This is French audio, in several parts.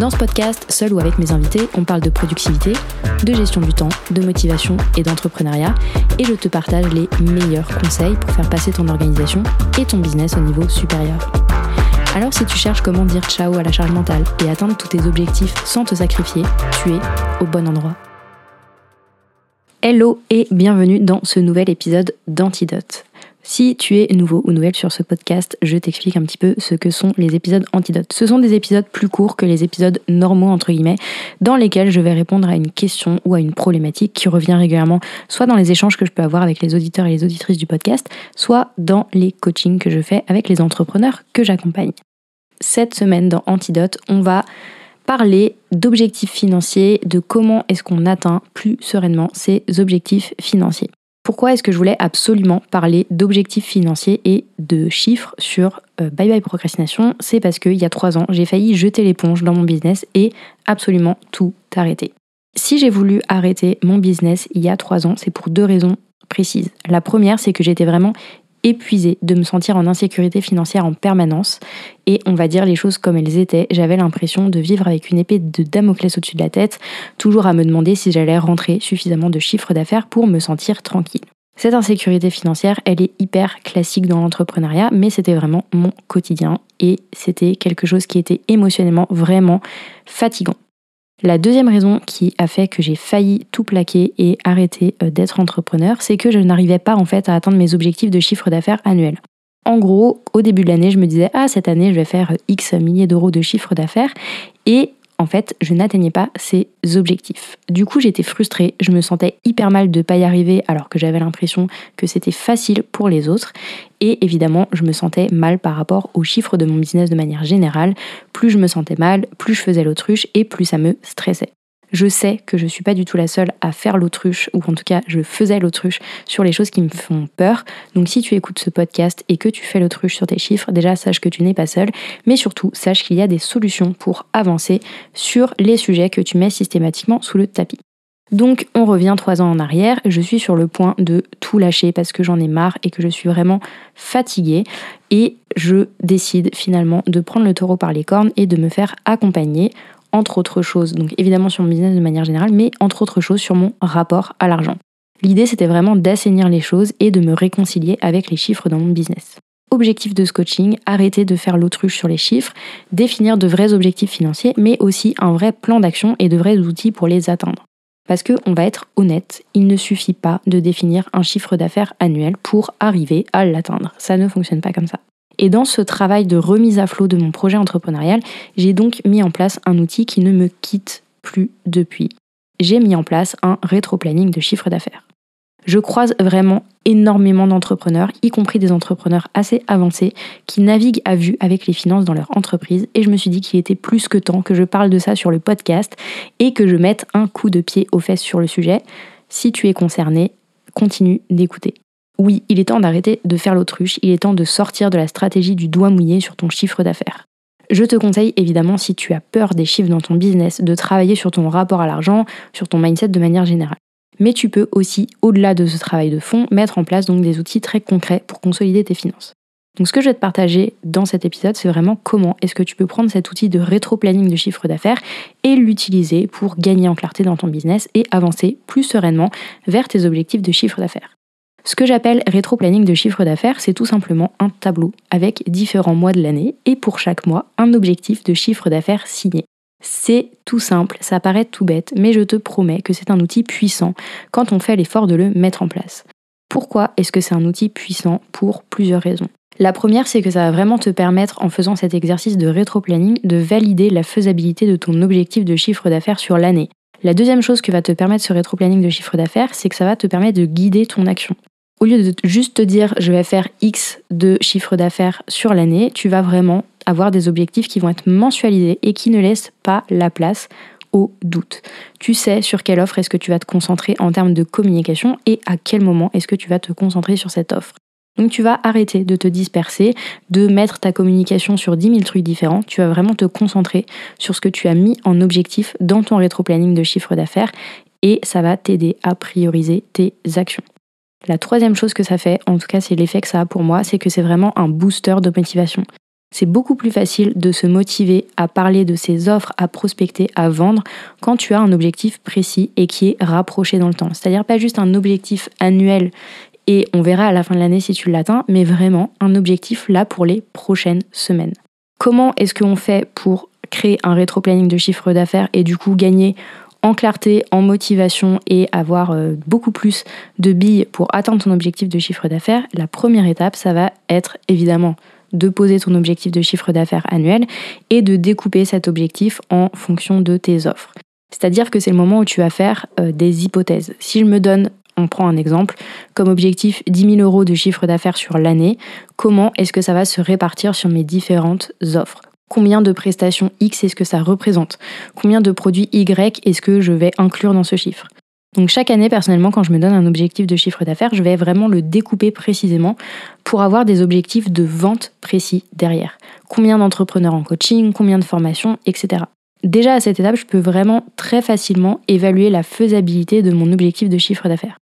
Dans ce podcast, seul ou avec mes invités, on parle de productivité, de gestion du temps, de motivation et d'entrepreneuriat, et je te partage les meilleurs conseils pour faire passer ton organisation et ton business au niveau supérieur. Alors si tu cherches comment dire ciao à la charge mentale et atteindre tous tes objectifs sans te sacrifier, tu es au bon endroit. Hello et bienvenue dans ce nouvel épisode d'Antidote. Si tu es nouveau ou nouvelle sur ce podcast, je t'explique un petit peu ce que sont les épisodes antidotes. Ce sont des épisodes plus courts que les épisodes normaux, entre guillemets, dans lesquels je vais répondre à une question ou à une problématique qui revient régulièrement, soit dans les échanges que je peux avoir avec les auditeurs et les auditrices du podcast, soit dans les coachings que je fais avec les entrepreneurs que j'accompagne. Cette semaine dans Antidote, on va parler d'objectifs financiers, de comment est-ce qu'on atteint plus sereinement ces objectifs financiers. Pourquoi est-ce que je voulais absolument parler d'objectifs financiers et de chiffres sur euh, Bye Bye Procrastination? C'est parce qu'il y a trois ans, j'ai failli jeter l'éponge dans mon business et absolument tout arrêter. Si j'ai voulu arrêter mon business il y a trois ans, c'est pour deux raisons précises. La première, c'est que j'étais vraiment épuisée de me sentir en insécurité financière en permanence. Et on va dire les choses comme elles étaient. J'avais l'impression de vivre avec une épée de Damoclès au-dessus de la tête, toujours à me demander si j'allais rentrer suffisamment de chiffre d'affaires pour me sentir tranquille. Cette insécurité financière, elle est hyper classique dans l'entrepreneuriat, mais c'était vraiment mon quotidien et c'était quelque chose qui était émotionnellement vraiment fatigant. La deuxième raison qui a fait que j'ai failli tout plaquer et arrêter euh, d'être entrepreneur, c'est que je n'arrivais pas en fait à atteindre mes objectifs de chiffre d'affaires annuel. En gros, au début de l'année, je me disais ah cette année je vais faire X milliers d'euros de chiffre d'affaires et en fait, je n'atteignais pas ces objectifs. Du coup, j'étais frustrée, je me sentais hyper mal de ne pas y arriver alors que j'avais l'impression que c'était facile pour les autres. Et évidemment, je me sentais mal par rapport aux chiffres de mon business de manière générale. Plus je me sentais mal, plus je faisais l'autruche et plus ça me stressait. Je sais que je suis pas du tout la seule à faire l'autruche, ou en tout cas je faisais l'autruche sur les choses qui me font peur. Donc si tu écoutes ce podcast et que tu fais l'autruche sur tes chiffres, déjà sache que tu n'es pas seule, mais surtout sache qu'il y a des solutions pour avancer sur les sujets que tu mets systématiquement sous le tapis. Donc on revient trois ans en arrière, je suis sur le point de tout lâcher parce que j'en ai marre et que je suis vraiment fatiguée et je décide finalement de prendre le taureau par les cornes et de me faire accompagner entre autres choses, donc évidemment sur mon business de manière générale, mais entre autres choses sur mon rapport à l'argent. L'idée c'était vraiment d'assainir les choses et de me réconcilier avec les chiffres dans mon business. Objectif de ce coaching, arrêter de faire l'autruche sur les chiffres, définir de vrais objectifs financiers, mais aussi un vrai plan d'action et de vrais outils pour les atteindre. Parce que, on va être honnête, il ne suffit pas de définir un chiffre d'affaires annuel pour arriver à l'atteindre. Ça ne fonctionne pas comme ça. Et dans ce travail de remise à flot de mon projet entrepreneurial, j'ai donc mis en place un outil qui ne me quitte plus depuis. J'ai mis en place un rétro-planning de chiffre d'affaires. Je croise vraiment énormément d'entrepreneurs, y compris des entrepreneurs assez avancés, qui naviguent à vue avec les finances dans leur entreprise. Et je me suis dit qu'il était plus que temps que je parle de ça sur le podcast et que je mette un coup de pied aux fesses sur le sujet. Si tu es concerné, continue d'écouter. Oui, il est temps d'arrêter de faire l'autruche, il est temps de sortir de la stratégie du doigt mouillé sur ton chiffre d'affaires. Je te conseille évidemment, si tu as peur des chiffres dans ton business, de travailler sur ton rapport à l'argent, sur ton mindset de manière générale. Mais tu peux aussi, au-delà de ce travail de fond, mettre en place donc des outils très concrets pour consolider tes finances. Donc ce que je vais te partager dans cet épisode, c'est vraiment comment est-ce que tu peux prendre cet outil de rétro-planning de chiffre d'affaires et l'utiliser pour gagner en clarté dans ton business et avancer plus sereinement vers tes objectifs de chiffre d'affaires. Ce que j'appelle rétro-planning de chiffre d'affaires, c'est tout simplement un tableau avec différents mois de l'année et pour chaque mois, un objectif de chiffre d'affaires signé. C'est tout simple, ça paraît tout bête, mais je te promets que c'est un outil puissant quand on fait l'effort de le mettre en place. Pourquoi est-ce que c'est un outil puissant? Pour plusieurs raisons. La première, c'est que ça va vraiment te permettre, en faisant cet exercice de rétro-planning, de valider la faisabilité de ton objectif de chiffre d'affaires sur l'année. La deuxième chose que va te permettre ce rétro-planning de chiffre d'affaires, c'est que ça va te permettre de guider ton action au lieu de juste te dire je vais faire X de chiffre d'affaires sur l'année, tu vas vraiment avoir des objectifs qui vont être mensualisés et qui ne laissent pas la place au doute. Tu sais sur quelle offre est-ce que tu vas te concentrer en termes de communication et à quel moment est-ce que tu vas te concentrer sur cette offre. Donc tu vas arrêter de te disperser, de mettre ta communication sur 10 000 trucs différents. Tu vas vraiment te concentrer sur ce que tu as mis en objectif dans ton rétro-planning de chiffre d'affaires et ça va t'aider à prioriser tes actions. La troisième chose que ça fait, en tout cas c'est l'effet que ça a pour moi, c'est que c'est vraiment un booster de motivation. C'est beaucoup plus facile de se motiver à parler de ses offres, à prospecter, à vendre quand tu as un objectif précis et qui est rapproché dans le temps. C'est-à-dire pas juste un objectif annuel et on verra à la fin de l'année si tu l'atteins, mais vraiment un objectif là pour les prochaines semaines. Comment est-ce qu'on fait pour créer un rétro-planning de chiffre d'affaires et du coup gagner en clarté, en motivation et avoir euh, beaucoup plus de billes pour atteindre ton objectif de chiffre d'affaires, la première étape, ça va être évidemment de poser ton objectif de chiffre d'affaires annuel et de découper cet objectif en fonction de tes offres. C'est-à-dire que c'est le moment où tu vas faire euh, des hypothèses. Si je me donne, on prend un exemple, comme objectif 10 000 euros de chiffre d'affaires sur l'année, comment est-ce que ça va se répartir sur mes différentes offres? Combien de prestations X est-ce que ça représente? Combien de produits Y est-ce que je vais inclure dans ce chiffre? Donc chaque année, personnellement, quand je me donne un objectif de chiffre d'affaires, je vais vraiment le découper précisément pour avoir des objectifs de vente précis derrière. Combien d'entrepreneurs en coaching, combien de formations, etc. Déjà à cette étape, je peux vraiment très facilement évaluer la faisabilité de mon objectif de chiffre d'affaires.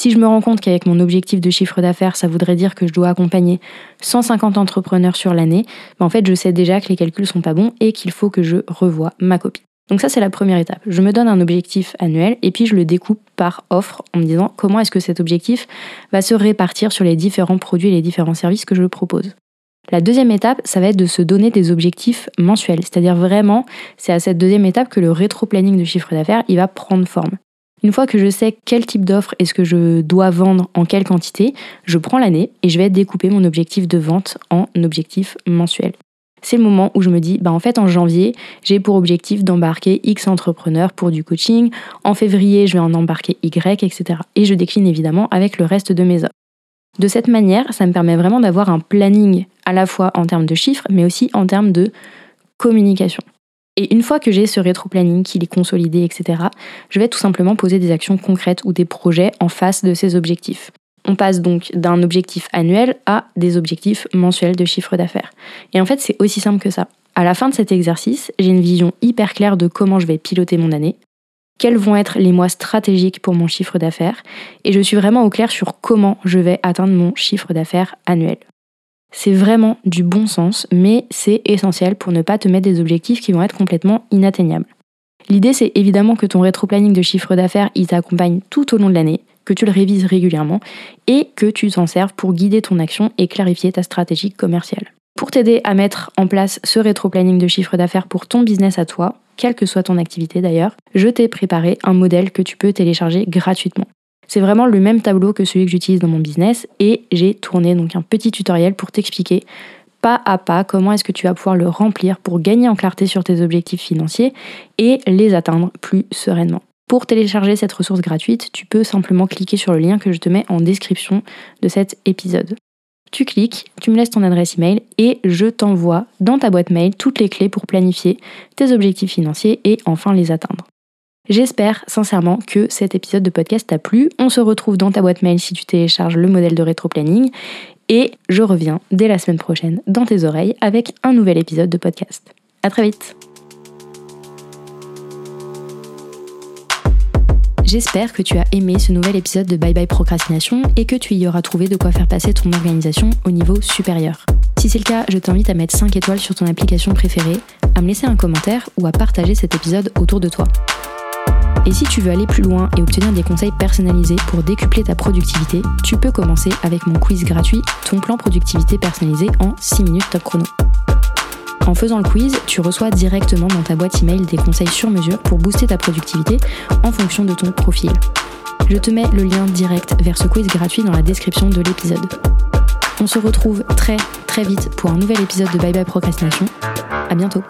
Si je me rends compte qu'avec mon objectif de chiffre d'affaires, ça voudrait dire que je dois accompagner 150 entrepreneurs sur l'année, ben en fait, je sais déjà que les calculs sont pas bons et qu'il faut que je revoie ma copie. Donc ça, c'est la première étape. Je me donne un objectif annuel et puis je le découpe par offre en me disant comment est-ce que cet objectif va se répartir sur les différents produits et les différents services que je propose. La deuxième étape, ça va être de se donner des objectifs mensuels. C'est-à-dire vraiment, c'est à cette deuxième étape que le rétro-planning de chiffre d'affaires, il va prendre forme. Une fois que je sais quel type d'offre est-ce que je dois vendre en quelle quantité, je prends l'année et je vais découper mon objectif de vente en objectif mensuel. C'est le moment où je me dis, bah en fait en janvier, j'ai pour objectif d'embarquer X entrepreneurs pour du coaching, en février je vais en embarquer Y, etc. Et je décline évidemment avec le reste de mes offres. De cette manière, ça me permet vraiment d'avoir un planning à la fois en termes de chiffres, mais aussi en termes de communication. Et une fois que j'ai ce rétro-planning, qu'il est consolidé, etc., je vais tout simplement poser des actions concrètes ou des projets en face de ces objectifs. On passe donc d'un objectif annuel à des objectifs mensuels de chiffre d'affaires. Et en fait, c'est aussi simple que ça. À la fin de cet exercice, j'ai une vision hyper claire de comment je vais piloter mon année, quels vont être les mois stratégiques pour mon chiffre d'affaires, et je suis vraiment au clair sur comment je vais atteindre mon chiffre d'affaires annuel. C'est vraiment du bon sens, mais c'est essentiel pour ne pas te mettre des objectifs qui vont être complètement inatteignables. L'idée, c'est évidemment que ton rétro-planning de chiffre d'affaires, il t'accompagne tout au long de l'année, que tu le révises régulièrement et que tu t'en serves pour guider ton action et clarifier ta stratégie commerciale. Pour t'aider à mettre en place ce rétro-planning de chiffre d'affaires pour ton business à toi, quelle que soit ton activité d'ailleurs, je t'ai préparé un modèle que tu peux télécharger gratuitement. C'est vraiment le même tableau que celui que j'utilise dans mon business et j'ai tourné donc un petit tutoriel pour t'expliquer pas à pas comment est-ce que tu vas pouvoir le remplir pour gagner en clarté sur tes objectifs financiers et les atteindre plus sereinement. Pour télécharger cette ressource gratuite, tu peux simplement cliquer sur le lien que je te mets en description de cet épisode. Tu cliques, tu me laisses ton adresse email et je t'envoie dans ta boîte mail toutes les clés pour planifier tes objectifs financiers et enfin les atteindre. J'espère sincèrement que cet épisode de podcast t'a plu. On se retrouve dans ta boîte mail si tu télécharges le modèle de rétro-planning et je reviens dès la semaine prochaine dans tes oreilles avec un nouvel épisode de podcast. À très vite. J'espère que tu as aimé ce nouvel épisode de Bye Bye Procrastination et que tu y auras trouvé de quoi faire passer ton organisation au niveau supérieur. Si c'est le cas, je t'invite à mettre 5 étoiles sur ton application préférée, à me laisser un commentaire ou à partager cet épisode autour de toi. Et si tu veux aller plus loin et obtenir des conseils personnalisés pour décupler ta productivité, tu peux commencer avec mon quiz gratuit Ton plan productivité personnalisé en 6 minutes top chrono. En faisant le quiz, tu reçois directement dans ta boîte email des conseils sur mesure pour booster ta productivité en fonction de ton profil. Je te mets le lien direct vers ce quiz gratuit dans la description de l'épisode. On se retrouve très très vite pour un nouvel épisode de Bye Bye Procrastination. À bientôt.